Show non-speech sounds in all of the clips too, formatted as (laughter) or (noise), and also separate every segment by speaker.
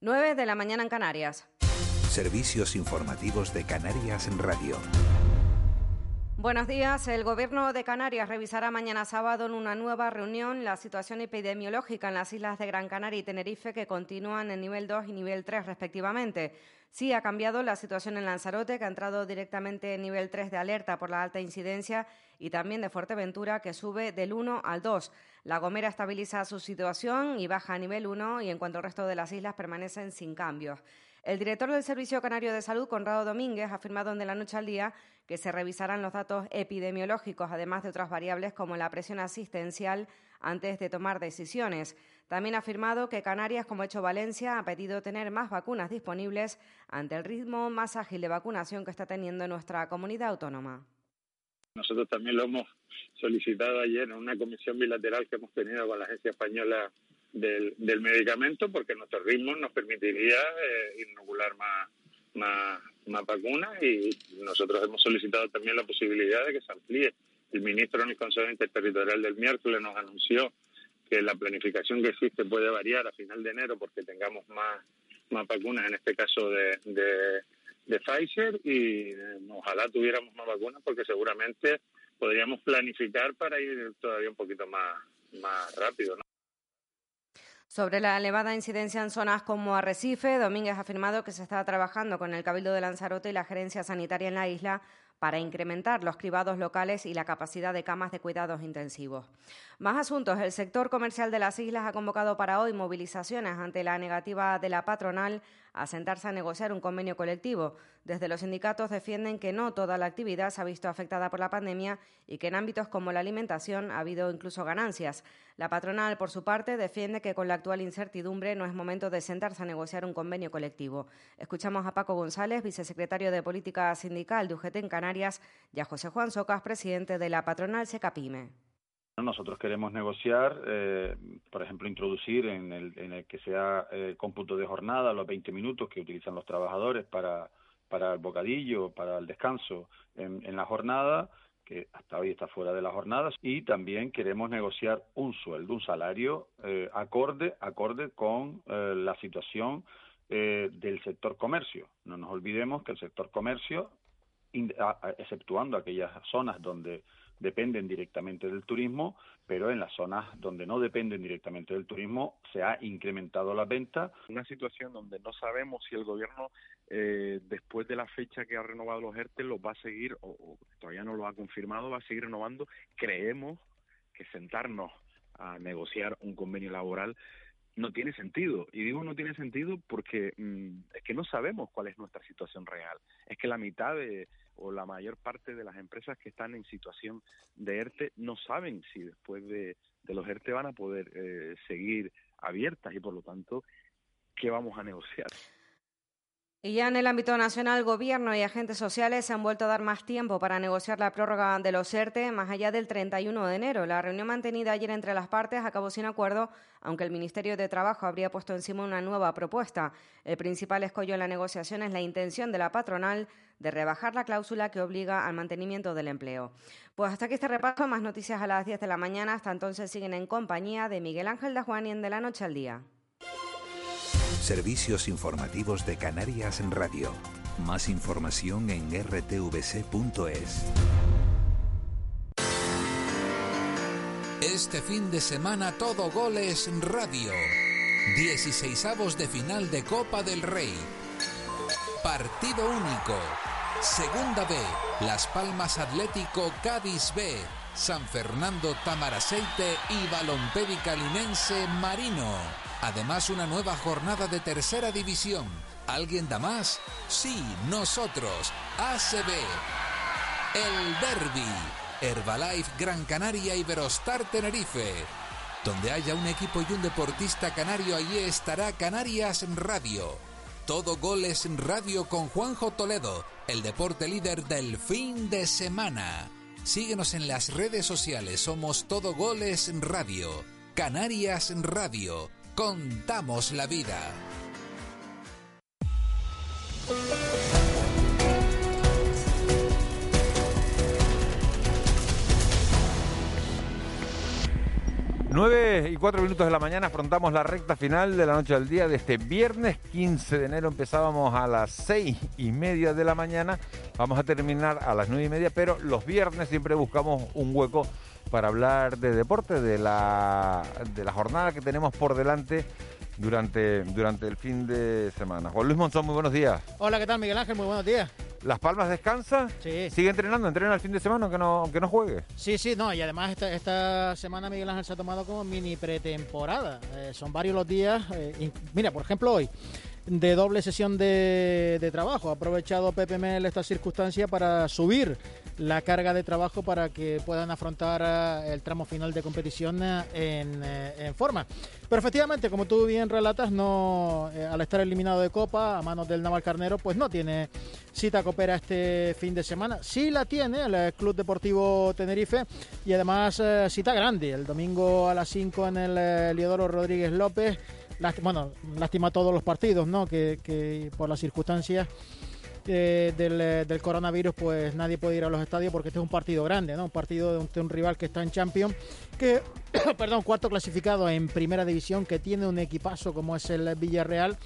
Speaker 1: 9 de la mañana en Canarias.
Speaker 2: Servicios informativos de Canarias en Radio.
Speaker 1: Buenos días. El Gobierno de Canarias revisará mañana sábado en una nueva reunión la situación epidemiológica en las islas de Gran Canaria y Tenerife, que continúan en nivel 2 y nivel 3 respectivamente. Sí ha cambiado la situación en Lanzarote, que ha entrado directamente en nivel 3 de alerta por la alta incidencia, y también de Fuerteventura, que sube del 1 al 2. La Gomera estabiliza su situación y baja a nivel 1, y en cuanto al resto de las islas permanecen sin cambios. El director del Servicio Canario de Salud, Conrado Domínguez, ha afirmado en De la Noche al Día que se revisarán los datos epidemiológicos, además de otras variables como la presión asistencial, antes de tomar decisiones. También ha afirmado que Canarias, como ha hecho Valencia, ha pedido tener más vacunas disponibles ante el ritmo más ágil de vacunación que está teniendo nuestra comunidad autónoma.
Speaker 3: Nosotros también lo hemos solicitado ayer en una comisión bilateral que hemos tenido con la Agencia Española del, medicamento, porque nuestro ritmo nos permitiría eh, inocular más, más, más vacunas y nosotros hemos solicitado también la posibilidad de que se amplíe. El ministro en el Consejo Interterritorial del miércoles nos anunció que la planificación que existe puede variar a final de enero porque tengamos más, más vacunas, en este caso de, Pfizer, y eh, ojalá tuviéramos más vacunas porque seguramente podríamos planificar para ir todavía un poquito más, más rápido.
Speaker 1: Sobre la elevada incidencia en zonas como Arrecife, Domínguez ha afirmado que se está trabajando con el Cabildo de Lanzarote y la Gerencia Sanitaria en la isla para incrementar los cribados locales y la capacidad de camas de cuidados intensivos. Más asuntos. El sector comercial de las islas ha convocado para hoy movilizaciones ante la negativa de la patronal a sentarse a negociar un convenio colectivo. Desde los sindicatos defienden que no toda la actividad se ha visto afectada por la pandemia y que en ámbitos como la alimentación ha habido incluso ganancias. La patronal, por su parte, defiende que con la actual incertidumbre no es momento de sentarse a negociar un convenio colectivo. Escuchamos a Paco González, vicesecretario de Política Sindical de UGT en Canarias, y a José Juan Socas, presidente de la patronal Secapime.
Speaker 4: Nosotros queremos negociar, eh, por ejemplo, introducir en el, que sea el eh, cómputo de jornada los 20 minutos que utilizan los trabajadores para, para el bocadillo, para el descanso en, la jornada, que hasta hoy está fuera de las jornadas, y también queremos negociar un sueldo, un salario eh, acorde, acorde con la situación del sector comercio. No nos olvidemos que el sector comercio, exceptuando aquellas zonas donde dependen directamente del turismo, pero en las zonas donde no dependen directamente del turismo se ha incrementado la venta.
Speaker 5: Una situación donde no sabemos si el gobierno, eh, después de la fecha que ha renovado los ERTE, lo va a seguir, o, todavía no lo ha confirmado, va a seguir renovando. Creemos que sentarnos a negociar un convenio laboral no tiene sentido. Y digo no tiene sentido porque mm, es que no sabemos cuál es nuestra situación real. Es que la mitad de, o la mayor parte de las empresas que están en situación de ERTE no saben si después de, los ERTE van a poder eh, seguir abiertas y por lo tanto, ¿qué vamos a negociar?
Speaker 1: Y ya en el ámbito nacional, gobierno y agentes sociales se han vuelto a dar más tiempo para negociar la prórroga de los ERTE más allá del 31 de enero. La reunión mantenida ayer entre las partes acabó sin acuerdo, aunque el Ministerio de Trabajo habría puesto encima una nueva propuesta. El principal escollo en la negociación es la intención de la patronal de rebajar la cláusula que obliga al mantenimiento del empleo. Pues hasta aquí este repaso, más noticias a las 10 de la mañana. Hasta entonces siguen en compañía de Miguel Ángel y en De la Noche al Día.
Speaker 2: Servicios informativos de Canarias en Radio. Más información en rtvc.es.
Speaker 6: Este fin de semana todo goles radio. 16 de final de Copa del Rey. Partido único. Segunda B. Las Palmas Atlético Cádiz B. San Fernando Tamaraceite y Balompédica Linense Marino. Además, una nueva jornada de tercera división. ¿Alguien da más? Sí, nosotros. ACB. El Derby. Herbalife Gran Canaria y Verostar Tenerife. Donde haya un equipo y un deportista canario, allí estará Canarias Radio. Todo goles radio con Juanjo Toledo, el deporte líder del fin de semana. Síguenos en las redes sociales, somos Todo Goles Radio. Canarias Radio Contamos la vida.
Speaker 7: 9 y 4 minutos de la mañana afrontamos la recta final de la noche del día de este viernes 15 de enero. Empezábamos a las 6 y media de la mañana. Vamos a terminar a las 9 y media, pero los viernes siempre buscamos un hueco para hablar de deporte, de la, de la jornada que tenemos por delante durante, durante el fin de semana. Juan Luis Monzón, muy buenos días.
Speaker 8: Hola, ¿qué tal Miguel Ángel? Muy buenos días.
Speaker 7: ¿Las Palmas descansa?
Speaker 8: Sí.
Speaker 7: ¿Sigue entrenando? ¿Entrena el fin de semana aunque no, aunque no juegue?
Speaker 8: Sí, sí, no, y además esta, esta semana Miguel Ángel se ha tomado como mini pretemporada. Eh, son varios los días. Eh, mira, por ejemplo, hoy de doble sesión de, de, trabajo. Ha aprovechado Pepe Mel esta circunstancia para subir la carga de trabajo para que puedan afrontar eh, el tramo final de competición eh, en, eh, en forma. Pero efectivamente, como tú bien relatas, no al estar eliminado de Copa a manos del Naval Carnero, pues no tiene cita coopera este fin de semana. Sí la tiene el Club Deportivo Tenerife y además cita grande. El domingo a las 5 en el Liodoro Rodríguez López bueno, lástima todos los partidos, ¿no? Que, que por las circunstancias eh, del, coronavirus, pues nadie puede ir a los estadios porque este es un partido grande, ¿no? Un partido de un, de un rival que está en Champions, que, (coughs) perdón, cuarto clasificado en primera división, que tiene un equipazo como es el Villarreal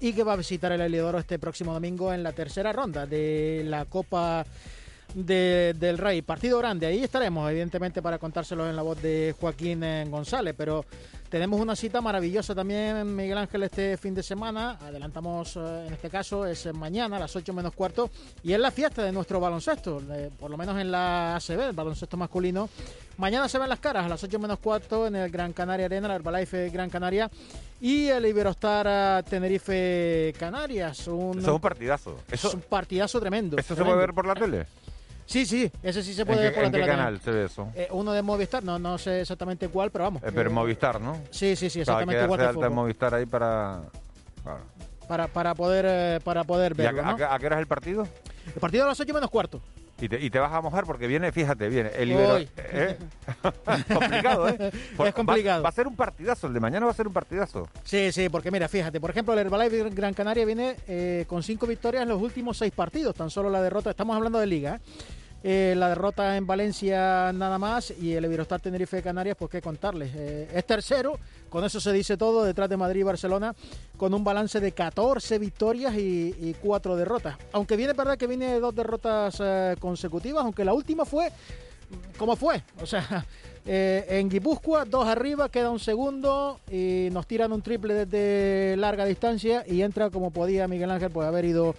Speaker 8: y que va a visitar el Heliodoro este próximo domingo en la tercera ronda de la Copa de, del Rey. Partido grande, ahí estaremos, evidentemente, para contárselos en la voz de Joaquín eh, González, pero tenemos una cita maravillosa también, Miguel Ángel, este fin de semana. Adelantamos, eh, en este caso, es mañana a las 8 menos cuarto, y es la fiesta de nuestro baloncesto, por lo menos en la ACB, el baloncesto masculino. Mañana se ven las caras a las 8 menos cuarto en el Gran Canaria Arena, el Herbalife Gran Canaria, y el Iberostar Tenerife Canarias.
Speaker 7: Un, eso es un partidazo.
Speaker 8: Eso, es un partidazo tremendo.
Speaker 7: ¿Eso
Speaker 8: tremendo.
Speaker 7: se puede ver por la tele?
Speaker 8: Sí, sí, ese sí se puede ver por la
Speaker 7: ¿En qué canal se ve eso?
Speaker 8: Eh, uno de Movistar, no, no sé exactamente cuál, pero vamos.
Speaker 7: Eh, pero
Speaker 8: eh,
Speaker 7: Movistar, ¿no?
Speaker 8: Sí, sí, sí, exactamente
Speaker 7: igual alta en Movistar ahí para...
Speaker 8: Claro. Para, para, poder, eh, para poder verlo,
Speaker 7: a,
Speaker 8: ¿no?
Speaker 7: a, qué hora es el partido?
Speaker 8: El partido a las 8 menos cuarto.
Speaker 7: Y te, y te, vas a mojar porque viene, fíjate, viene el Ibero... ¿eh? (laughs) complicado, ¿eh?
Speaker 8: Por, es complicado.
Speaker 7: Va, va, a ser un partidazo, el de mañana va a ser un partidazo.
Speaker 8: Sí, sí, porque mira, fíjate, por ejemplo, el Herbalife Gran Canaria viene eh, con cinco victorias en los últimos seis partidos, tan solo la derrota, estamos hablando de liga, eh, la derrota en Valencia nada más y el Iberostar Tenerife de Canarias, pues qué contarles. Eh, es tercero, con eso se dice todo, detrás de Madrid y Barcelona, con un balance de 14 victorias y, y 4 derrotas. Aunque viene, verdad que viene dos derrotas eh, consecutivas, aunque la última fue como fue. O sea, (laughs) eh, en Guipúzcoa, dos arriba, queda un segundo y nos tiran un triple desde larga distancia y entra como podía Miguel Ángel, pues haber ido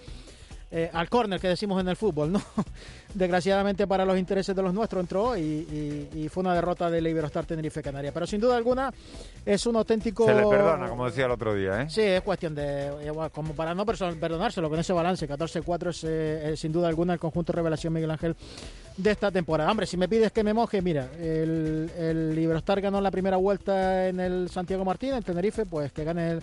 Speaker 8: eh, al córner que decimos en el fútbol, ¿no? (laughs) Desgraciadamente para los intereses de los nuestros entró y, y, y fue una derrota del Iberostar Tenerife Canaria. Pero sin duda alguna es un auténtico...
Speaker 7: Se le perdona, como decía el otro día, ¿eh?
Speaker 8: Sí, es cuestión de... Como para no perdonárselo con ese balance, 14-4 es eh, sin duda alguna el conjunto revelación Miguel Ángel de esta temporada. Hombre, si me pides que me moje, mira, el, el Iberostar ganó la primera vuelta en el Santiago Martín, en Tenerife, pues que gane el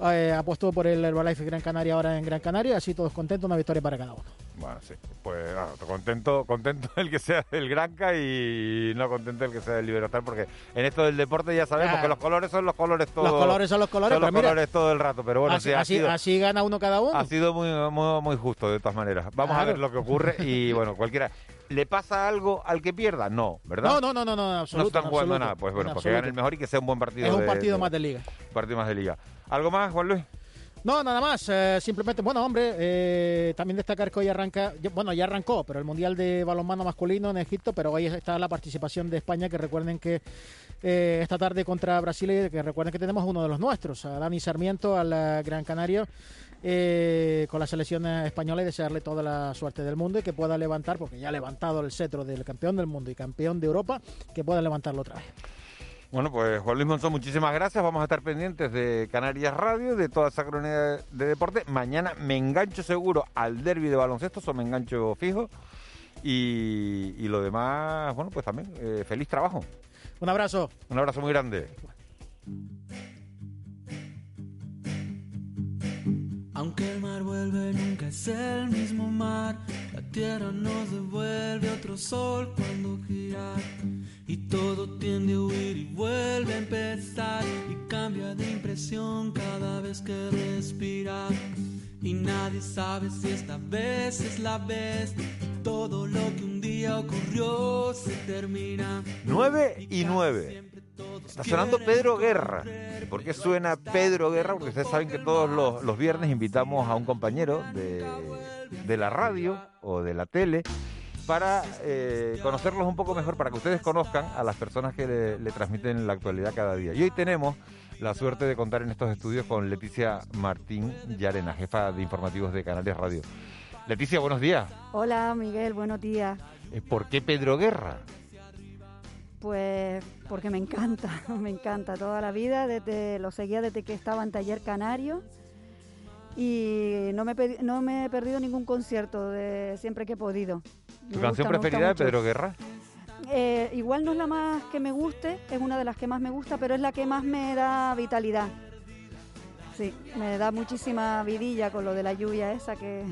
Speaker 8: eh, apostó por el Herbalife Gran Canaria ahora en Gran Canaria, así todos contentos, una victoria para cada uno.
Speaker 7: Bueno, sí, pues ah, contento, contento (laughs) el que sea del Granca y no contento el que sea del Libertad, porque en esto del deporte ya sabemos
Speaker 8: Claro.
Speaker 7: que los colores son los colores todos.
Speaker 8: Los colores son los colores,
Speaker 7: son los
Speaker 8: mira,
Speaker 7: colores todo el rato, pero bueno,
Speaker 8: así,
Speaker 7: sí, ha
Speaker 8: así-
Speaker 7: sido,
Speaker 8: así gana uno cada uno.
Speaker 7: ha sido muy, muy, muy justo de todas maneras. Vamos a ver lo que ocurre y (laughs) bueno, cualquiera. ¿Le pasa algo al que pierda? No, ¿verdad?
Speaker 8: No, no, no, no, no, en
Speaker 7: No
Speaker 8: absoluto,
Speaker 7: están jugando
Speaker 8: absoluto,
Speaker 7: nada. Pues bueno,
Speaker 8: en
Speaker 7: porque gane el
Speaker 8: absoluto.
Speaker 7: mejor y que sea un buen partido.
Speaker 8: Es un partido
Speaker 7: de-
Speaker 8: más de liga.
Speaker 7: partido más de liga. ¿Algo más, Juan Luis?
Speaker 8: No, nada más. eh, simplemente, bueno, hombre, eh, también destacar que hoy arranca, bueno, ya arrancó, pero el Mundial de Balonmano Masculino en Egipto, pero hoy está la participación de España, que recuerden que eh, esta tarde contra Brasil, y que recuerden que tenemos uno de los nuestros, a Dani Sarmiento, al Gran Canario, con la selección española y desearle toda la suerte del mundo y que pueda levantar, porque ya ha levantado el cetro del campeón del mundo y campeón de Europa, que pueda levantarlo otra vez.
Speaker 7: Bueno, pues Juan Luis Monzón, muchísimas gracias. Vamos a estar pendientes de Canarias Radio, de toda esa crónica de deporte. Mañana me engancho seguro al derby de baloncesto, eso me engancho fijo. Y, y lo demás, bueno, pues también, eh, feliz trabajo.
Speaker 8: Un abrazo.
Speaker 7: Un abrazo muy grande.
Speaker 9: Aunque el mar vuelve, nunca es el mismo mar. La tierra nos devuelve otro sol cuando gira. Y todo tiende a huir y vuelve a empezar. Y cambia de impresión cada vez que respira. Y nadie sabe si esta vez es la vez. Todo lo que un día ocurrió se termina.
Speaker 7: 9 y 9.
Speaker 9: Siempre todo
Speaker 7: Está sonando Pedro Guerra. ¿Y por qué suena Pedro Guerra? Porque ustedes saben que todos los, los viernes invitamos a un compañero de, de la radio o de la tele para eh, conocerlos un poco mejor, para que ustedes conozcan a las personas que le, le transmiten la actualidad cada día. Y hoy tenemos la suerte de contar en estos estudios con Leticia Martín Yarena, jefa de informativos de Canales Radio. Leticia, buenos días.
Speaker 10: Hola Miguel, buenos días.
Speaker 7: Eh, ¿Por qué Pedro Guerra?
Speaker 10: Pues porque me encanta, (laughs) me encanta toda la vida, desde lo seguía desde que estaba en Taller Canario y no me, no me he perdido ningún concierto de siempre que he podido.
Speaker 7: ¿Tu
Speaker 10: Me
Speaker 7: canción
Speaker 10: gusta,
Speaker 7: preferida de. Pedro Guerra?
Speaker 10: Eh, igual no es la más que me guste, es una de las que más me gusta, pero es la que más me da vitalidad. Sí, me da muchísima vidilla con lo de la lluvia esa que,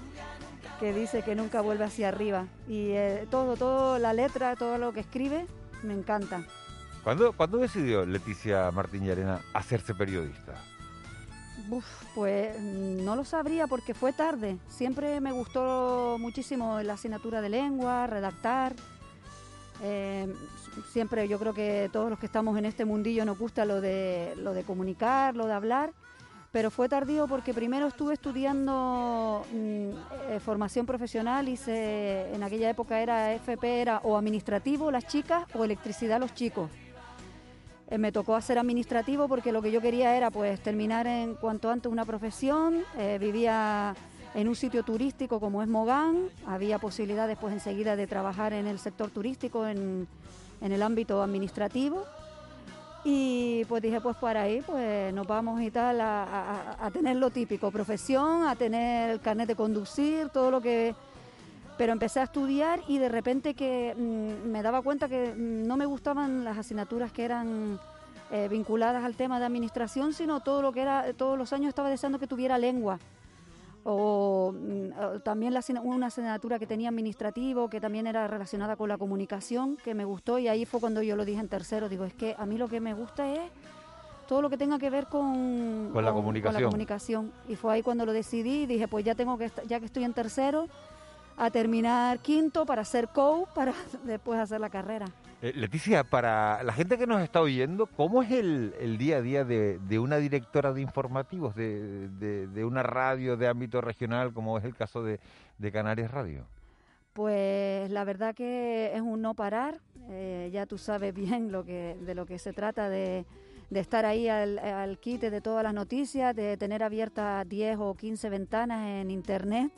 Speaker 10: (laughs) que dice que nunca vuelve hacia arriba. Y eh, todo, todo, la letra, todo lo que escribe, me encanta.
Speaker 7: ¿Cuándo, ¿Cuándo decidió Leticia Martín Yarena hacerse periodista?
Speaker 10: Uf, pues mm, no lo sabría porque fue tarde. Siempre me gustó muchísimo la asignatura de lengua, redactar. Eh, siempre yo creo que todos los que estamos en este mundillo nos gusta lo de, lo de comunicar, lo de hablar. Pero fue tardío porque primero estuve estudiando mm, eh, formación profesional, hice, en aquella época era FP, era o administrativo las chicas o electricidad los chicos. Eh, me tocó hacer administrativo porque lo que yo quería era pues terminar en cuanto antes una profesión. Eh, vivía en un sitio turístico como es Mogán. Había posibilidad después enseguida de trabajar en el sector turístico en, en el ámbito administrativo. Y pues dije, pues para ahí pues nos vamos y tal a, a- a tener lo típico, profesión, a tener el carnet de conducir, todo lo que pero empecé a estudiar y de repente que mm, me daba cuenta que mm, no me gustaban las asignaturas que eran eh, vinculadas al tema de administración, sino todo lo que era, todos los años estaba deseando que tuviera lengua. O, mm, o también la, una asignatura que tenía administrativo, que también era relacionada con la comunicación, que me gustó y ahí fue cuando yo lo dije en tercero, digo, es que a mí lo que me gusta es todo lo que tenga que ver con,
Speaker 7: Con la comunicación.
Speaker 10: comunicación. Y fue ahí cuando lo decidí y dije, pues ya tengo que, ya que estoy en tercero, a terminar quinto para ser coach, para (laughs) después hacer la carrera.
Speaker 7: Eh, Leticia, para la gente que nos está oyendo, ¿cómo es el, el día a día de, de una directora de informativos, de, de- de una radio de ámbito regional, como es el caso de, de Canarias Radio?
Speaker 10: Pues la verdad que es un no parar. eh, ya tú sabes bien lo que, de lo que se trata, de, de estar ahí al, al quite de todas las noticias, de tener abiertas 10 o 15 ventanas en Internet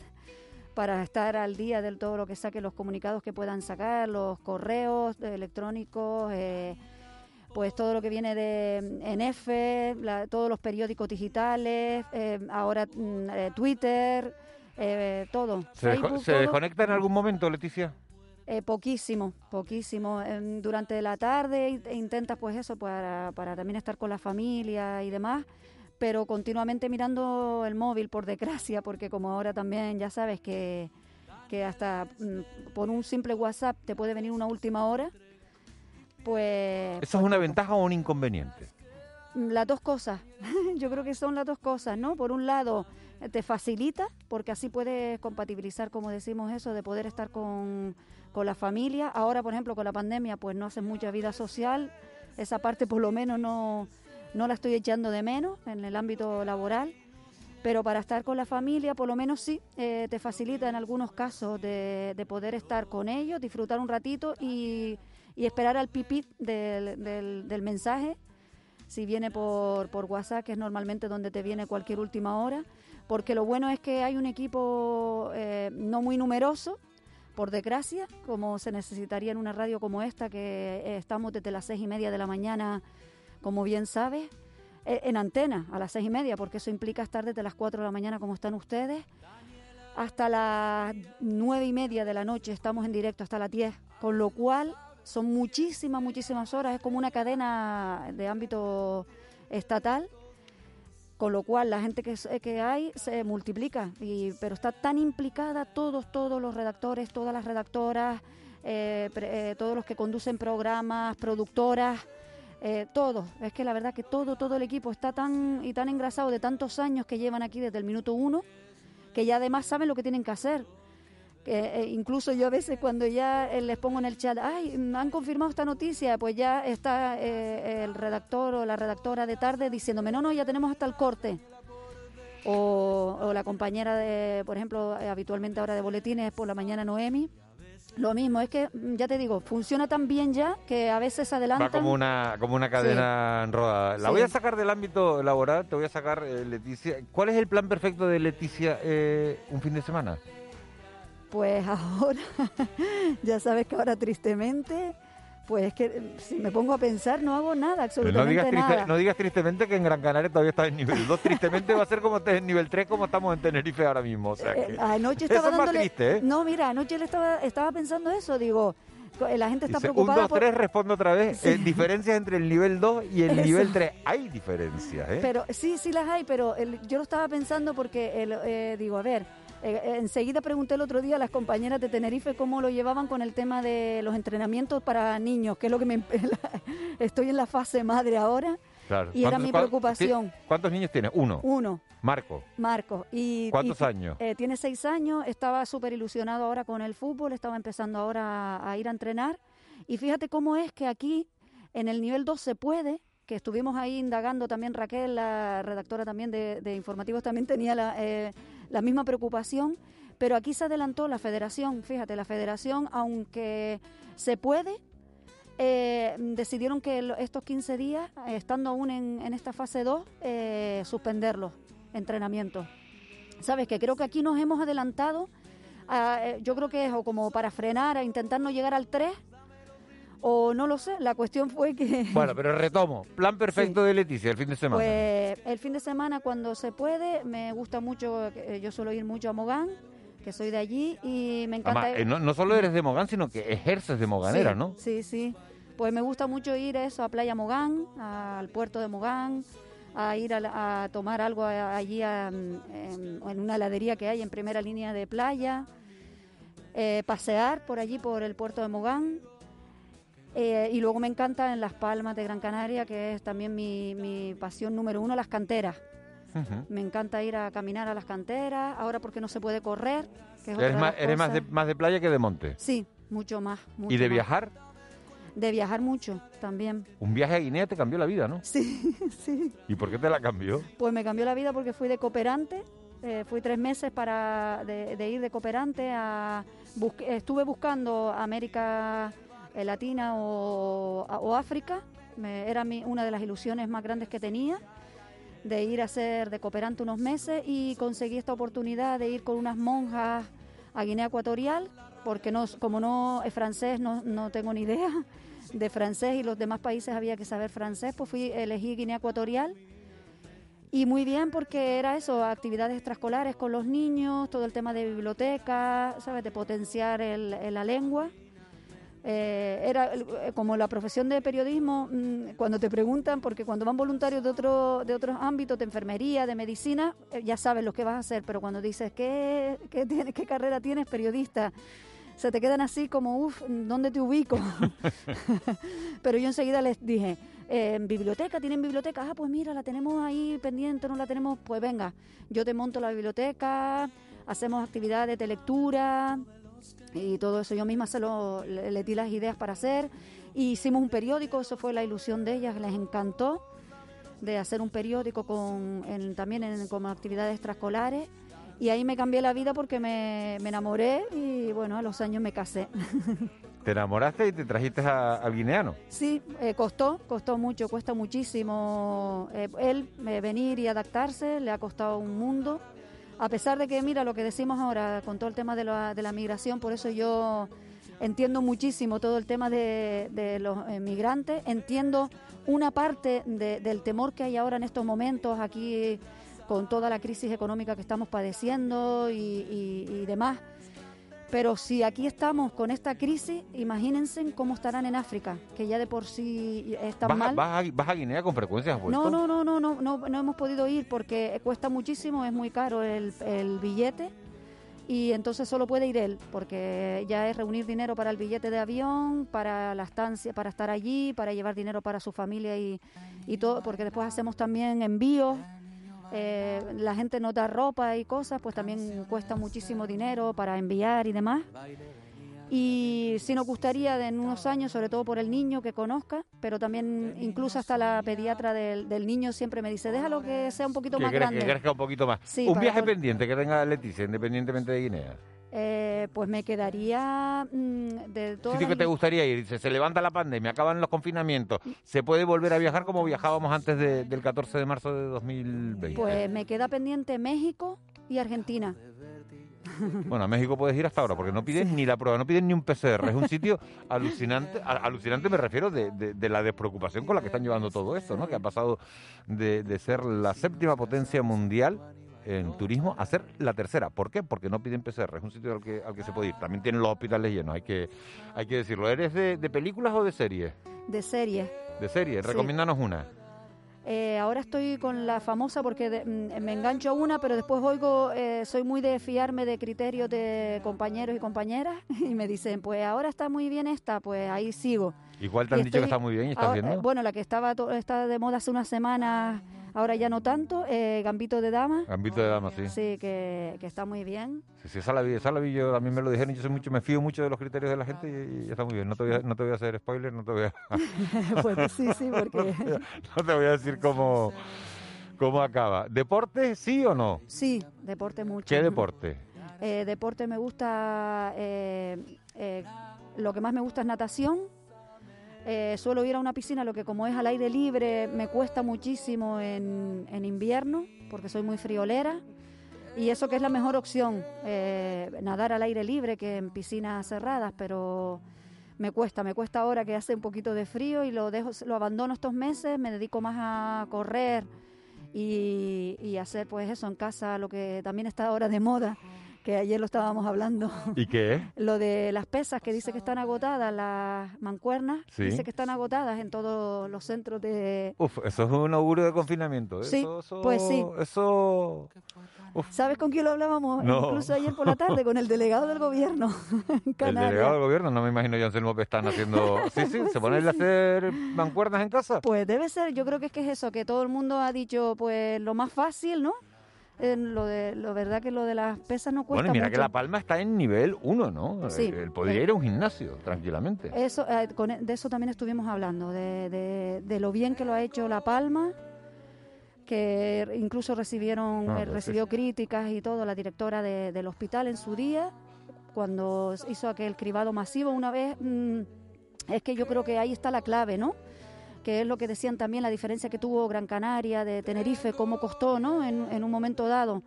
Speaker 10: para estar al día de todo lo que saquen los comunicados que puedan sacar, los correos eh, electrónicos, eh, pues todo lo que viene de NF, la- todos los periódicos digitales, eh, ahora mm, eh, Twitter, eh, todo.
Speaker 7: ¿Se,
Speaker 10: todo.
Speaker 7: desconecta en algún momento, Leticia?
Speaker 10: Eh, poquísimo, poquísimo. Em, durante la tarde in- intentas pues eso para, para también estar con la familia y demás, pero continuamente mirando el móvil por desgracia, porque como ahora también ya sabes que, que hasta mm, por un simple WhatsApp te puede venir una última hora, pues
Speaker 7: ¿Eso es una ventaja o un inconveniente?
Speaker 10: Mm, las dos cosas. (laughs) Yo creo que son las dos cosas, ¿no? Por un lado, te facilita, porque así puedes compatibilizar, como decimos eso, de poder estar con, con la familia. Ahora, por ejemplo, con la pandemia, pues no haces mucha vida social. Esa parte, por lo menos, no, no la estoy echando de menos en el ámbito laboral. Pero para estar con la familia, por lo menos sí, eh, te facilita en algunos casos de, de poder estar con ellos, disfrutar un ratito y, y esperar al pipí del mensaje si viene por, por WhatsApp, que es normalmente donde te viene cualquier última hora, porque lo bueno es que hay un equipo eh, no muy numeroso, por desgracia, como se necesitaría en una radio como esta, que eh, estamos desde las seis y media de la mañana, como bien sabes, eh, en antena a las seis y media, porque eso implica estar desde las cuatro de la mañana como están ustedes, hasta las nueve y media de la noche estamos en directo, hasta las diez, con lo cual son muchísimas, muchísimas horas, es como una cadena de ámbito estatal, con lo cual la gente que, que hay se multiplica, y, pero está tan implicada todos, todos los redactores, todas las redactoras, eh, pre- eh, todos los que conducen programas, productoras, eh, todos. Es que la verdad que todo, todo el equipo está tan y tan engrasado de tantos años que llevan aquí desde el minuto uno, que ya además saben lo que tienen que hacer eh, incluso yo a veces cuando ya eh, les pongo en el chat, ay, han confirmado esta noticia, pues ya está eh, el redactor o la redactora de tarde diciéndome, no, no, ya tenemos hasta el corte. O, o la compañera de, por ejemplo, habitualmente ahora de boletines por la mañana Noemi. Lo mismo, es que, mm, ya te digo, funciona tan bien ya que a veces adelantan.
Speaker 7: Va como una, como una cadena enrodada. La
Speaker 10: Sí.
Speaker 7: voy a sacar del ámbito laboral, te voy a sacar, eh, Leticia. ¿Cuál es el plan perfecto de Leticia eh, un fin de semana?
Speaker 10: Pues ahora, (laughs) ya sabes que ahora tristemente, pues es que eh, si me pongo a pensar no hago nada, absolutamente
Speaker 7: no, digas triste-
Speaker 10: nada.
Speaker 7: no digas tristemente que en Gran Canaria todavía está en nivel 2. Tristemente va a ser como estés en nivel 3, como estamos en Tenerife ahora mismo. O sea
Speaker 10: Eh,
Speaker 7: que-
Speaker 10: anoche
Speaker 7: Eso
Speaker 10: estaba
Speaker 7: es más
Speaker 10: dándole...
Speaker 7: triste, ¿eh?
Speaker 10: No, mira, anoche le estaba, estaba pensando eso, digo, la gente está
Speaker 7: Dice, un,
Speaker 10: preocupada
Speaker 7: dos,
Speaker 10: por...
Speaker 7: tres, respondo otra vez.
Speaker 10: Sí.
Speaker 7: Eh, diferencias entre el nivel 2 y el
Speaker 10: Eso.
Speaker 7: nivel 3. Hay diferencias, ¿eh?
Speaker 10: Pero sí, sí las hay, pero el- yo lo estaba pensando porque, el, eh, digo, a ver, eh, eh, enseguida pregunté el otro día a las compañeras de Tenerife cómo lo llevaban con el tema de los entrenamientos para niños, que es lo que me... (laughs) Estoy en la fase madre ahora,
Speaker 7: Claro.
Speaker 10: y era
Speaker 7: ¿Cuántos-
Speaker 10: mi preocupación.
Speaker 7: ¿Cuántos niños tienes? Uno.
Speaker 10: uno,
Speaker 7: Marco.
Speaker 10: Marcos. Y,
Speaker 7: ¿Cuántos
Speaker 10: y-
Speaker 7: años?
Speaker 10: eh, tiene seis años, estaba súper ilusionado ahora con el fútbol, estaba empezando ahora a, a ir a entrenar. Y fíjate cómo es que aquí, en el nivel 2 se puede, que estuvimos ahí indagando también Raquel, la redactora también de, de informativos, también tenía la, eh, la misma preocupación, pero aquí se adelantó la federación, fíjate, la federación, aunque se puede, eh, decidieron que estos 15 días, eh, estando aún en, en esta fase 2, eh, suspenderlos, entrenamientos. Sabes que creo que aquí nos hemos adelantado, eh, yo creo que es o como para frenar, a intentar no llegar al 3, o no lo sé, la cuestión (laughs) fue que...
Speaker 7: Bueno, pero retomo. Plan perfecto de Leticia el fin de semana.
Speaker 10: Pues el fin de semana cuando se puede, me gusta mucho, eh, yo suelo ir mucho a Mogán, que soy de allí, y me encanta...
Speaker 7: Además, eh, no, no solo eres de Mogán, sino que ejerces de moganera,
Speaker 10: Sí,
Speaker 7: ¿no?
Speaker 10: Sí, sí. Pues me gusta mucho ir a eso, a Playa Mogán, al puerto de Mogán, a ir a, a tomar algo allí a- en, en una heladería que hay en primera línea de playa, eh, pasear por allí, por el puerto de Mogán. Eh, y luego me encanta en Las Palmas de Gran Canaria, que es también mi, mi pasión número uno, las canteras. Me encanta ir a caminar a las canteras, ahora porque no se puede correr. Que es otra
Speaker 7: Eres,
Speaker 10: de
Speaker 7: más,
Speaker 10: las
Speaker 7: eres más, de, más de playa que de monte.
Speaker 10: Sí, mucho más. mucho
Speaker 7: ¿Y de
Speaker 10: más.
Speaker 7: viajar?
Speaker 10: De viajar mucho también.
Speaker 7: Un viaje a Guinea te cambió la vida, ¿no?
Speaker 10: Sí, (laughs) sí.
Speaker 7: ¿Y por qué te la cambió?
Speaker 10: Pues me cambió la vida porque fui de cooperante. eh, fui tres meses para de, de ir de cooperante a estuve buscando América Latina o, o África. Me- era mi- una de las ilusiones más grandes que tenía de ir a ser de cooperante unos meses y conseguí esta oportunidad de ir con unas monjas a Guinea Ecuatorial, porque no, como no es francés, no, no tengo ni idea de francés y los demás países había que saber francés, pues fui, elegí Guinea Ecuatorial y muy bien porque era eso, actividades extraescolares con los niños, todo el tema de biblioteca, ¿sabes? De potenciar el- la lengua. Eh, era el- eh, como la profesión de periodismo, mm, cuando te preguntan, porque cuando van voluntarios de, otro, de otros ámbitos, de enfermería, de medicina, eh, ya sabes lo que vas a hacer, pero cuando dices, ¿qué, qué, tienes, qué carrera tienes? Periodista. Se te quedan así como, uff, ¿dónde te ubico? (laughs) (laughs) pero yo enseguida les dije, eh, biblioteca, ¿tienen biblioteca? Ah, pues mira, la tenemos ahí pendiente, no la tenemos, pues venga, yo te monto la biblioteca, hacemos actividades de lectura y todo eso. Yo misma se lo, le, le di las ideas para hacer. Y hicimos un periódico, eso fue la ilusión de ellas, les encantó de hacer un periódico con, en- también en, como actividades extraescolares. Y ahí me cambié la vida porque me, me enamoré y bueno, a los años me casé. (laughs)
Speaker 7: Te enamoraste y te trajiste a- al guineano.
Speaker 10: Sí, eh, costó, costó mucho, cuesta muchísimo. eh, él eh, venir y adaptarse, le ha costado un mundo. A pesar de que, mira, lo que decimos ahora con todo el tema de la, de la migración, por eso yo entiendo muchísimo todo el tema de, los migrantes, entiendo una parte de- del temor que hay ahora en estos momentos aquí con toda la crisis económica que estamos padeciendo y, y- y demás. Pero si aquí estamos con esta crisis, imagínense cómo estarán en África, que ya de por sí están
Speaker 7: ¿Vas,
Speaker 10: mal.
Speaker 7: vas a, vas a Guinea con frecuencia?
Speaker 10: No, no, no, no, no, no, no hemos podido ir porque cuesta muchísimo, es muy caro el, el billete y entonces solo puede ir él porque ya es reunir dinero para el billete de avión, para la estancia, para estar allí, para llevar dinero para su familia y, y todo, porque después hacemos también envíos eh, la gente nos da ropa y cosas, pues también cuesta muchísimo dinero para enviar y demás. Y sí nos gustaría en unos años, sobre todo por el niño que conozca, pero también incluso hasta la pediatra del, del niño siempre me dice, déjalo que sea un poquito
Speaker 7: Que,
Speaker 10: más grande.
Speaker 7: que crezca un poquito más.
Speaker 10: Sí,
Speaker 7: un viaje
Speaker 10: poder-
Speaker 7: pendiente que tenga Leticia, independientemente de Guinea.
Speaker 10: Eh, pues me quedaría mm, de todas
Speaker 7: sitio que te gustaría ir. Dice, se levanta la pandemia, acaban los confinamientos. ¿Se puede volver a viajar como viajábamos antes de- del 14 de marzo de 2020?
Speaker 10: Pues me queda pendiente México y Argentina.
Speaker 7: Bueno, a México puedes ir hasta ahora porque no piden ni la prueba, no piden ni un PCR. Es un sitio alucinante. a- alucinante me refiero de, de- de la despreocupación con la que están llevando todo esto, ¿no? Que ha pasado de, de ser la séptima potencia mundial en turismo a ser la tercera. ¿Por qué? Porque no piden PCR. Es un sitio al que, al que se puede ir. También tienen los hospitales llenos, hay que, hay que decirlo. ¿Eres de, de películas o de series?
Speaker 10: De serie.
Speaker 7: De series.
Speaker 10: Sí.
Speaker 7: Recomiéndanos una.
Speaker 10: Eh, ahora estoy con la famosa porque de- mm, me engancho a una, pero después oigo, eh, soy muy de fiarme de criterios de compañeros y compañeras (laughs) y me dicen, pues ahora está muy bien esta, pues ahí sigo.
Speaker 7: Igual te
Speaker 10: Y
Speaker 7: han dicho que está muy bien y estás
Speaker 10: ahora-
Speaker 7: viendo.
Speaker 10: eh, bueno, la que estaba to- está de moda hace unas semanas, ahora ya no tanto, eh, Gambito de Dama.
Speaker 7: Gambito de dama, sí.
Speaker 10: Sí, que, que está muy bien.
Speaker 7: Sí, sí, esa la vi, esa la vi yo, a mí me lo dijeron, yo soy mucho, me fío mucho de los criterios de la gente y, y está muy bien. No te voy a, no te voy a hacer spoiler, no te voy a, (laughs)
Speaker 10: Pues sí, sí, porque... (laughs)
Speaker 7: no te voy a decir cómo, cómo acaba. ¿Deporte sí o no?
Speaker 10: Sí, deporte mucho.
Speaker 7: ¿Qué deporte?
Speaker 10: Eh, deporte me gusta, eh, eh, lo que más me gusta es natación. Eh, suelo ir a una piscina, lo que como es al aire libre me cuesta muchísimo en, en invierno, porque soy muy friolera. Y eso que es la mejor opción, eh, nadar al aire libre que en piscinas cerradas, pero me cuesta, me cuesta ahora que hace un poquito de frío y lo dejo, lo abandono estos meses, me dedico más a correr y, y hacer pues eso en casa, lo que también está ahora de moda, que ayer lo estábamos hablando.
Speaker 7: ¿Y qué? (laughs)
Speaker 10: Lo de las pesas que dice que están agotadas, las mancuernas,
Speaker 7: Sí.
Speaker 10: dice que están agotadas en todos los centros de...
Speaker 7: Uf, eso es un augurio de confinamiento. ¿eh?
Speaker 10: Sí,
Speaker 7: Eso- eso-
Speaker 10: pues sí.
Speaker 7: Eso...
Speaker 10: ¿Sabes con quién lo hablábamos?
Speaker 7: No.
Speaker 10: Incluso ayer por la tarde, con el delegado del gobierno (laughs) en
Speaker 7: El delegado del gobierno, no me imagino yo Anselmo que están haciendo... (laughs) Sí, sí, se ponen a hacer mancuernas en casa.
Speaker 10: Pues debe ser, yo creo que es que es eso, que todo el mundo ha dicho, pues lo más fácil, ¿no? Lo de, lo verdad que lo de las pesas no cuesta
Speaker 7: Bueno, mira
Speaker 10: mucho.
Speaker 7: que La Palma está en nivel 1, ¿no?
Speaker 10: Sí.
Speaker 7: Él podría ir a un gimnasio, tranquilamente.
Speaker 10: Eso, eh, con e- de eso también estuvimos hablando, de, de- de lo bien que lo ha hecho La Palma, que incluso recibieron,
Speaker 7: Ah,
Speaker 10: eh,
Speaker 7: pues
Speaker 10: recibió críticas y todo la directora de- del hospital en su día, cuando hizo aquel cribado masivo una vez. mm, es que yo creo que ahí está la clave, ¿no? Que es lo que decían también, la diferencia que tuvo Gran Canaria de Tenerife, cómo costó, ¿no? En, en un momento dado.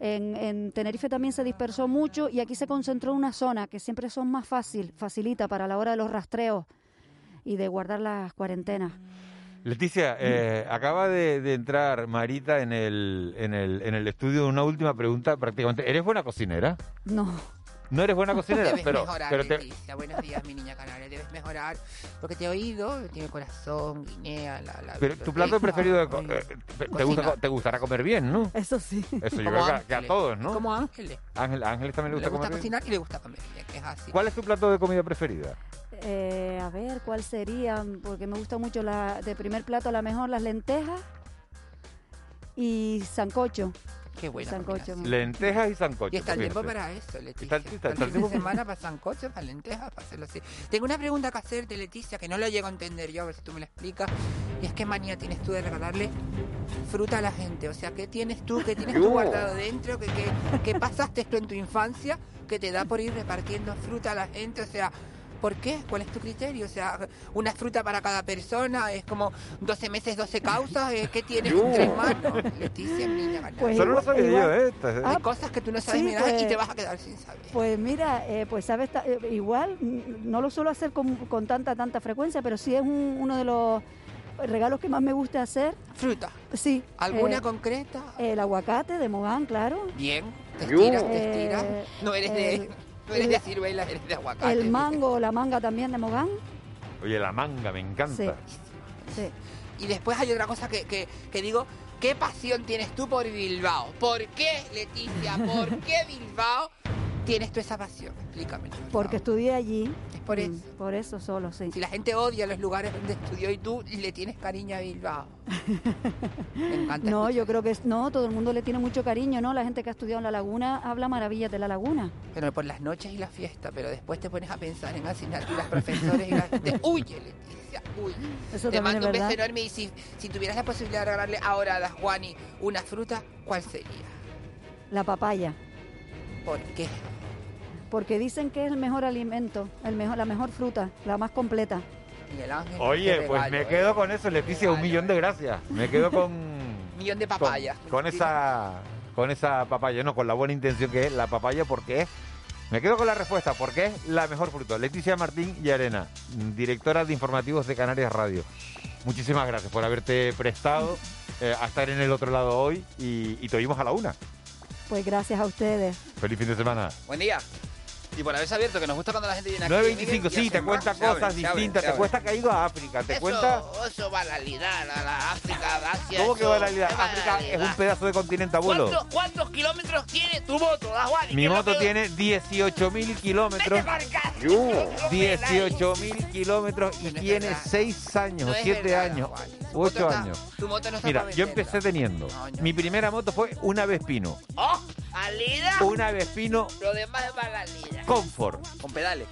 Speaker 10: En, en Tenerife también se dispersó mucho y aquí se concentró en una zona que siempre son más fácil, facilita para la hora de los rastreos y de guardar las cuarentenas.
Speaker 7: Leticia, eh, acaba de, de entrar Marita en el, en, el, en el estudio. Una última pregunta, prácticamente. ¿Eres buena cocinera?
Speaker 10: No.
Speaker 7: No eres buena cocinera,
Speaker 11: Debes
Speaker 7: pero,
Speaker 11: mejorar,
Speaker 7: pero te-
Speaker 11: Leticia. Buenos días, mi niña canaria. Debes mejorar. Porque te he oído, tiene corazón, guinea, la, la
Speaker 7: pero tu plato preferido de co- eh, te, gusta, te gustará comer bien, ¿no?
Speaker 10: Eso sí.
Speaker 7: Eso yo
Speaker 11: Como
Speaker 7: creo que a, que a
Speaker 11: Ángeles.
Speaker 7: todos, ¿no?
Speaker 11: Como Ángeles.
Speaker 7: Ángel, a Ángeles también le
Speaker 11: Le
Speaker 7: gusta,
Speaker 11: gusta
Speaker 7: comer bien.
Speaker 11: cocinar y le gusta comer bien. Es así.
Speaker 7: ¿Cuál es tu plato de comida preferida?
Speaker 10: Eh, a ver, ¿cuál sería? Porque me gusta mucho la de primer plato, a la mejor las lentejas y sancocho.
Speaker 11: Qué buena
Speaker 10: Sancocho.
Speaker 7: Lentejas y sancocho.
Speaker 11: Y está el tiempo para eso, Leticia.
Speaker 7: Está el- está-
Speaker 11: Para
Speaker 7: está el
Speaker 11: el fin de
Speaker 7: tiempo-
Speaker 11: semana para sancocho, para lentejas, para hacerlo así. Tengo una pregunta que hacerte, Leticia, que no la llego a entender yo, a ver si tú me la explicas. Y es qué manía tienes tú de regalarle fruta a la gente. O sea, ¿qué tienes tú? ¿Qué tienes tú guardado dentro? ¿Qué, qué, qué pasaste esto en tu infancia que te da por ir repartiendo fruta a la gente? O sea... ¿Por qué? ¿Cuál es tu criterio? O sea, una fruta para cada persona, es como 12 meses, 12 causas, eh, ¿qué tienes entre manos? Leticia, niña.
Speaker 10: Pues
Speaker 7: Eso no lo
Speaker 10: igual-
Speaker 7: sabía
Speaker 10: igual-
Speaker 7: yo, ¿eh? Esta-
Speaker 11: Hay
Speaker 10: Ah,
Speaker 11: cosas que tú no sabes
Speaker 10: sí,
Speaker 11: mirar y
Speaker 10: pues-
Speaker 11: te vas a quedar sin saber.
Speaker 10: Pues mira, eh, pues sabes, eh, igual mm, no lo suelo hacer con, con tanta, tanta frecuencia, pero sí es un- uno de los regalos que más me gusta hacer.
Speaker 11: Fruta.
Speaker 10: Sí.
Speaker 11: ¿Alguna
Speaker 10: eh,
Speaker 11: concreta?
Speaker 10: El aguacate de Mogán, claro.
Speaker 11: Bien. Te estiras, te estiras.
Speaker 10: Eh,
Speaker 11: No eres
Speaker 10: el-
Speaker 11: de, no eres de
Speaker 10: el-
Speaker 11: ciruela, eres de aguacate.
Speaker 10: El mango, la manga también de Mogán.
Speaker 7: Oye, la manga, me encanta.
Speaker 10: Sí. Sí.
Speaker 11: Y después hay otra cosa que, que, que digo, ¿qué pasión tienes tú por Bilbao? ¿Por qué, Leticia? ¿Por (laughs) qué Bilbao tienes tú esa pasión? Explícame. por
Speaker 10: Porque estudié allí
Speaker 11: por
Speaker 10: Mm,
Speaker 11: eso.
Speaker 10: Por eso solo, sí.
Speaker 11: Si la gente odia los lugares donde estudió y tú le tienes cariño a Bilbao. (laughs) Me encanta.
Speaker 10: No,
Speaker 11: escuchar.
Speaker 10: yo creo que es- no, todo el mundo le tiene mucho cariño, ¿no? La gente que ha estudiado en La Laguna habla maravillas de La Laguna.
Speaker 11: Pero por las noches y la fiesta, pero después te pones a pensar en asignaturas, profesores y la gente (laughs) huye, Leticia, huye.
Speaker 10: Eso
Speaker 11: te mando un beso enorme y si, si tuvieras la posibilidad de regalarle ahora a Juani una fruta, ¿cuál sería?
Speaker 10: La papaya,
Speaker 11: ¿Por qué?
Speaker 10: Porque dicen que es el mejor alimento, el mejor, la mejor fruta, la más completa.
Speaker 11: Miguel Ángel.
Speaker 7: Oye, pues
Speaker 11: regalo,
Speaker 7: me
Speaker 11: ¿eh?
Speaker 7: quedo con eso, Leticia, un millón de gracias. Me quedo con... (laughs)
Speaker 11: Millón de
Speaker 7: con,
Speaker 11: papaya.
Speaker 7: con esa con esa papaya, no, con la buena intención que es la papaya porque es me quedo con la respuesta porque es la mejor fruta. Leticia Martín y Arena, directora de informativos de Canarias Radio. Muchísimas gracias por haberte prestado eh, a estar en el otro lado hoy y, y te oímos a la una.
Speaker 10: Pues gracias a ustedes.
Speaker 7: Feliz fin de semana.
Speaker 12: Buen día. Y por haberse abierto, que nos gusta cuando la gente viene aquí.
Speaker 7: 9.25,
Speaker 12: Miguel, y
Speaker 7: sí, te cuenta
Speaker 12: más.
Speaker 7: Cosas distintas, te
Speaker 12: abre.
Speaker 7: cuenta que ha ido a África, te
Speaker 11: Eso,
Speaker 7: cuenta...
Speaker 11: eso banalidad, la, la África, Asia.
Speaker 7: ¿Cómo que banalidad? África es un pedazo de continente, abuelo.
Speaker 11: ¿Cuántos, cuántos kilómetros tiene tu moto,
Speaker 7: Mi moto
Speaker 11: que-
Speaker 7: tiene 18.000 kilómetros.
Speaker 11: Vete pa'l ca-
Speaker 7: 18.000 kilómetros y
Speaker 11: No
Speaker 7: tiene
Speaker 11: verdad.
Speaker 7: 6 años,
Speaker 11: No es
Speaker 7: 7
Speaker 11: verdad,
Speaker 7: años,
Speaker 11: Juan. Tu
Speaker 7: 8
Speaker 11: moto está-
Speaker 7: años.
Speaker 11: Tu moto no está
Speaker 7: Mira, yo empecé teniendo.
Speaker 11: No, no.
Speaker 7: Mi primera moto fue una Vespino.
Speaker 11: ¡Oh! ¡Alida!
Speaker 7: Una Vespino
Speaker 11: Lo demás es banalidad.
Speaker 7: Comfort.
Speaker 12: Con pedales.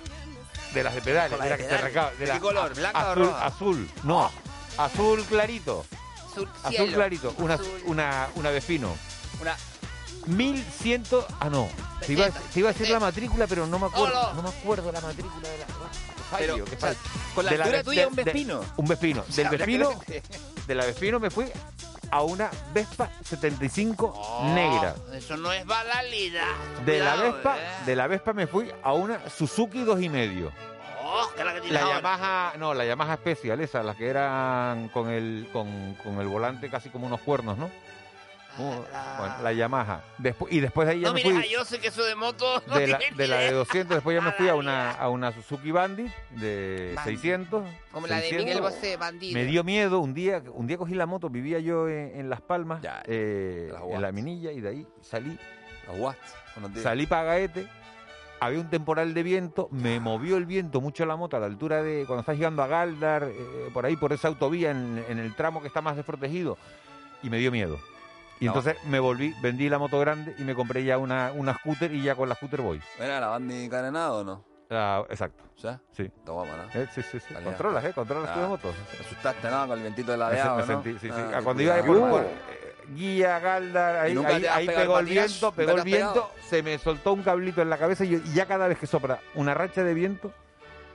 Speaker 7: De las de pedales.
Speaker 12: Con la
Speaker 7: de
Speaker 12: de
Speaker 7: las que
Speaker 12: pedales.
Speaker 7: recaba-
Speaker 12: ¿De
Speaker 7: de
Speaker 12: qué
Speaker 7: la-
Speaker 12: color? ¿Blanca o
Speaker 7: azul,
Speaker 12: roja?
Speaker 7: Azul. No. Azul clarito.
Speaker 11: Azul,
Speaker 7: Azul
Speaker 11: cielo.
Speaker 7: clarito. Una,
Speaker 11: Azul.
Speaker 7: una, una Vespino.
Speaker 12: Una.
Speaker 7: 1100. Ah, no. Te iba, a- te iba a decir la matrícula, pero no me acuerdo. No me acuerdo la matrícula de la. Fallo,
Speaker 12: Pero, o
Speaker 7: fallo.
Speaker 12: con la
Speaker 7: De
Speaker 12: altura
Speaker 7: Ve-
Speaker 12: tuya,
Speaker 7: de-
Speaker 12: un
Speaker 7: de-
Speaker 12: Vespino.
Speaker 7: un Vespino. Del
Speaker 12: que
Speaker 7: Vespino, (laughs) de la Vespino me fui a una Vespa 75
Speaker 11: Oh,
Speaker 7: negra.
Speaker 11: Eso no es banalidad.
Speaker 7: De la Vespa,
Speaker 11: eh.
Speaker 7: de la Vespa me fui a una Suzuki dos y medio.
Speaker 11: Oh, que la que
Speaker 7: La. Yamaha, no, la Yamaha Special, esa, las que eran con el, con, con el volante casi como unos cuernos, ¿no? Uh, bueno, la Yamaha. Después, y después de ahí ya
Speaker 11: No
Speaker 7: me
Speaker 11: mires
Speaker 7: fui
Speaker 11: yo sé que eso de moto no
Speaker 7: de la, de la de
Speaker 11: idea.
Speaker 7: 200, después ya me fui a una, a una Suzuki Bandit de
Speaker 11: Bandit.
Speaker 7: 600.
Speaker 11: Como la de
Speaker 7: 600.
Speaker 11: Miguel Bosé, bandido.
Speaker 7: Me dio miedo un día, un día cogí la moto, vivía yo en, en Las Palmas,
Speaker 12: Ya,
Speaker 7: eh,
Speaker 12: las
Speaker 7: en la Minilla, y de ahí salí, salí para Gaete, había un temporal de viento, me movió el viento mucho la moto a la altura de cuando estás llegando a Galdar, eh, por ahí, por esa autovía, en, en el tramo que está más desprotegido, y me dio miedo. Y
Speaker 12: No.
Speaker 7: entonces me volví, vendí la moto grande y me compré ya una, una scooter y ya con la scooter voy.
Speaker 12: ¿Era la banda encadenada o no?
Speaker 7: Ah, exacto,
Speaker 12: ¿Ya?
Speaker 7: sí.
Speaker 12: Guapa, ¿no?
Speaker 7: Eh, sí, sí, sí.
Speaker 12: Vale.
Speaker 7: Controlas, ¿eh? Controlas de
Speaker 12: Ah.
Speaker 7: motos.
Speaker 12: Te asustaste, ¿no? Con el vientito de la de ¿no?
Speaker 7: sentí, sí, sí.
Speaker 12: Ah,
Speaker 7: Ah, cuando iba
Speaker 12: cuidado.
Speaker 7: por, por, eh, Guía, Galdar, ahí, ahí, ahí pegó el viento,
Speaker 12: ¿Nunca
Speaker 7: pegó el
Speaker 12: has pegado?
Speaker 7: viento, se me soltó un cablito en la cabeza y, yo- y ya cada vez que sopra una racha de viento,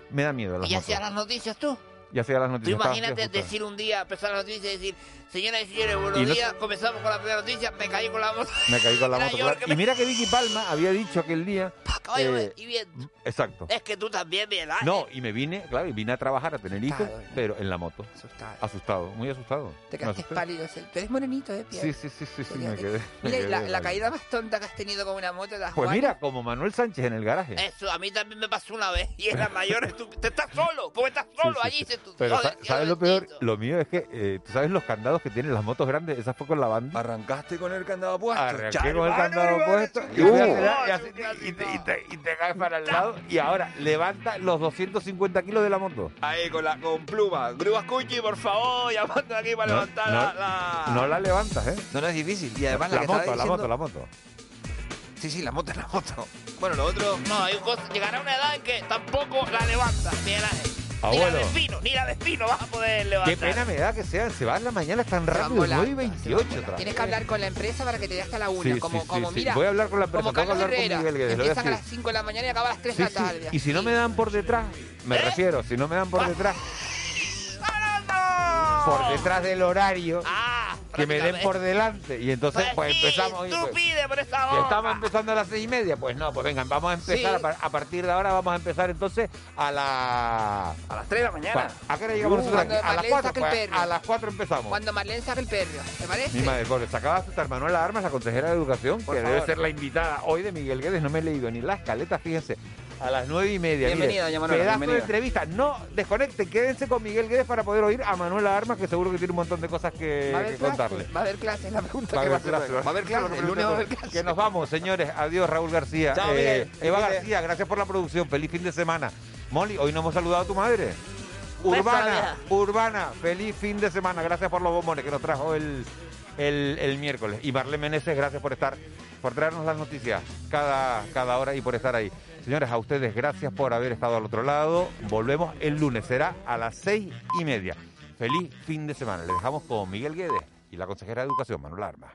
Speaker 7: me da miedo
Speaker 11: ¿Y hacías las noticias tú?
Speaker 7: Y hacía las
Speaker 11: Tú
Speaker 7: noticias. estaba
Speaker 11: imagínate decir un día, empezar las noticias y decir, señoras y señores, buenos
Speaker 7: Y no-
Speaker 11: días, comenzamos con la primera noticia, me caí con la moto.
Speaker 7: Me caí con la
Speaker 11: Era
Speaker 7: moto.
Speaker 11: yo
Speaker 7: claro. Y mira que Vicky Palma había dicho aquel día.
Speaker 11: Caballo
Speaker 7: eh,
Speaker 11: y viento.
Speaker 7: exacto.
Speaker 11: Es que tú también, Ángel.
Speaker 7: No, y me vine, claro, y vine a trabajar a
Speaker 11: Asustado, ¿no?
Speaker 7: pero en la moto.
Speaker 11: Asustado.
Speaker 7: Asustado, muy asustado.
Speaker 11: Te
Speaker 7: Me
Speaker 11: quedaste
Speaker 7: asusté.
Speaker 11: pálido. Tú eres morenito, ¿eh, Pierre?
Speaker 7: Sí, sí, sí, sí, sí, me quedé. me
Speaker 11: Mira, y
Speaker 7: quedé
Speaker 11: la, la
Speaker 7: pálido.
Speaker 11: caída más tonta que has tenido con una moto, ¿la
Speaker 7: Pues mira, como Manuel Sánchez en el garaje.
Speaker 11: Eso, a mí también me pasó una vez. Y era mayor. (laughs) tú, te estás solo. Porque estás solo
Speaker 7: Sí,
Speaker 11: allí.
Speaker 7: sí. Pero
Speaker 11: "Joder,
Speaker 7: sa-
Speaker 11: tío,
Speaker 7: ¿sabes lo peor?
Speaker 11: bendito".
Speaker 7: Lo mío es que, eh, ¿tú sabes los candados que tienen las motos grandes? Esa fue con la banda.
Speaker 12: Arrancaste con el candado puesto.
Speaker 7: Arranqué con el candado puesto y, te, y te- y te caes para el lado y ahora levanta los 250 kilos de la moto.
Speaker 12: Ahí con la con pluma. Grúas Cuchi, por favor, llamando aquí para
Speaker 7: No,
Speaker 12: levantar
Speaker 7: no,
Speaker 12: la, la-
Speaker 7: No la levantas, ¿eh?
Speaker 12: No, no es difícil. Y además la,
Speaker 7: la
Speaker 12: que
Speaker 7: moto, la
Speaker 12: diciendo-
Speaker 7: moto, la moto.
Speaker 12: Sí, sí, la moto es la moto. Bueno, lo otro.
Speaker 11: No, hay cosas. Llegará una edad en que tampoco la levanta, Miguel Ángel. Ni la
Speaker 7: Abuelo.
Speaker 11: de espino, ni la de espino vas a poder
Speaker 7: Qué
Speaker 11: levantar.
Speaker 7: pena me da que sean, se van la mañana tan rápido,
Speaker 11: volando,
Speaker 7: 9 y 28 otra
Speaker 11: Tienes que hablar con la empresa para que te dé hasta la una.
Speaker 7: Sí, sí,
Speaker 11: como,
Speaker 7: sí,
Speaker 11: como
Speaker 7: sí.
Speaker 11: mira.
Speaker 7: Voy a hablar con la empresa,
Speaker 11: como
Speaker 7: tengo que
Speaker 11: Carlos
Speaker 7: hablar con
Speaker 11: Herrera,
Speaker 7: Miguel le voy a
Speaker 11: Empiezan a las 5 de la mañana y acaba a las 3
Speaker 7: Sí,
Speaker 11: de
Speaker 7: sí.
Speaker 11: la tarde.
Speaker 7: Y si no me dan por detrás, me
Speaker 11: ¿Eh?
Speaker 7: refiero, si no me dan por detrás,
Speaker 11: ¡Fernando!
Speaker 7: Por detrás del horario,
Speaker 11: Ah,
Speaker 7: que me den por delante. Y entonces, pues
Speaker 11: sí,
Speaker 7: empezamos.
Speaker 11: Tú
Speaker 7: pues,
Speaker 11: pide por esa hora.
Speaker 7: estamos empezando a las seis y media, pues no, pues vengan, vamos a empezar
Speaker 11: Sí.
Speaker 7: a, par- a partir de ahora, vamos a empezar entonces a la...
Speaker 12: A las 3 de la mañana.
Speaker 7: ¿A qué hora llegamos
Speaker 11: Uh,
Speaker 7: nosotros aquí?
Speaker 11: cuando
Speaker 7: A las
Speaker 11: Marlene
Speaker 7: cuatro,
Speaker 11: saque el
Speaker 7: pues,
Speaker 11: perro.
Speaker 7: a las cuatro empezamos.
Speaker 11: Cuando Marlene saque el perro, ¿te parece?
Speaker 7: Mi madre, pobre, se acaba de asustar Manuela Armas, la consejera de Educación,
Speaker 12: Por
Speaker 7: que debe ser la invitada hoy de Miguel Guedes. No me he leído ni la escaleta, fíjense. A las nueve y media. mire,
Speaker 12: Bienvenida, doña Manuela,
Speaker 7: Pedazo
Speaker 12: bienvenida.
Speaker 7: de entrevista. No desconecten, quédense con Miguel Guedes para poder oír a Manuela Armas, que seguro que tiene un montón de cosas que, que contarle.
Speaker 11: va a haber clases, la pregunta
Speaker 7: Va a
Speaker 11: que va a
Speaker 7: haber
Speaker 11: hacer.
Speaker 7: clases,
Speaker 12: Va a haber clases, el lunes va a haber clases.
Speaker 7: Que nos vamos, señores. Adiós, Raúl García.
Speaker 12: Chao,
Speaker 7: Eh,
Speaker 12: Miguel.
Speaker 7: Eva García, gracias por la producción. Feliz fin de semana. Molly, hoy no hemos saludado a tu madre.
Speaker 13: Beso,
Speaker 7: Urbana. Urbana, feliz fin de semana. Gracias por los bombones que nos trajo el, el, el miércoles. Y Marle Meneses, gracias por estar, por traernos las noticias cada, cada hora y por estar ahí. Señores, a ustedes gracias por haber estado al otro lado. Volvemos el lunes, será a las seis y media. Feliz fin de semana. Le dejamos con Miguel Guedes y la consejera de Educación, Manuel Armas.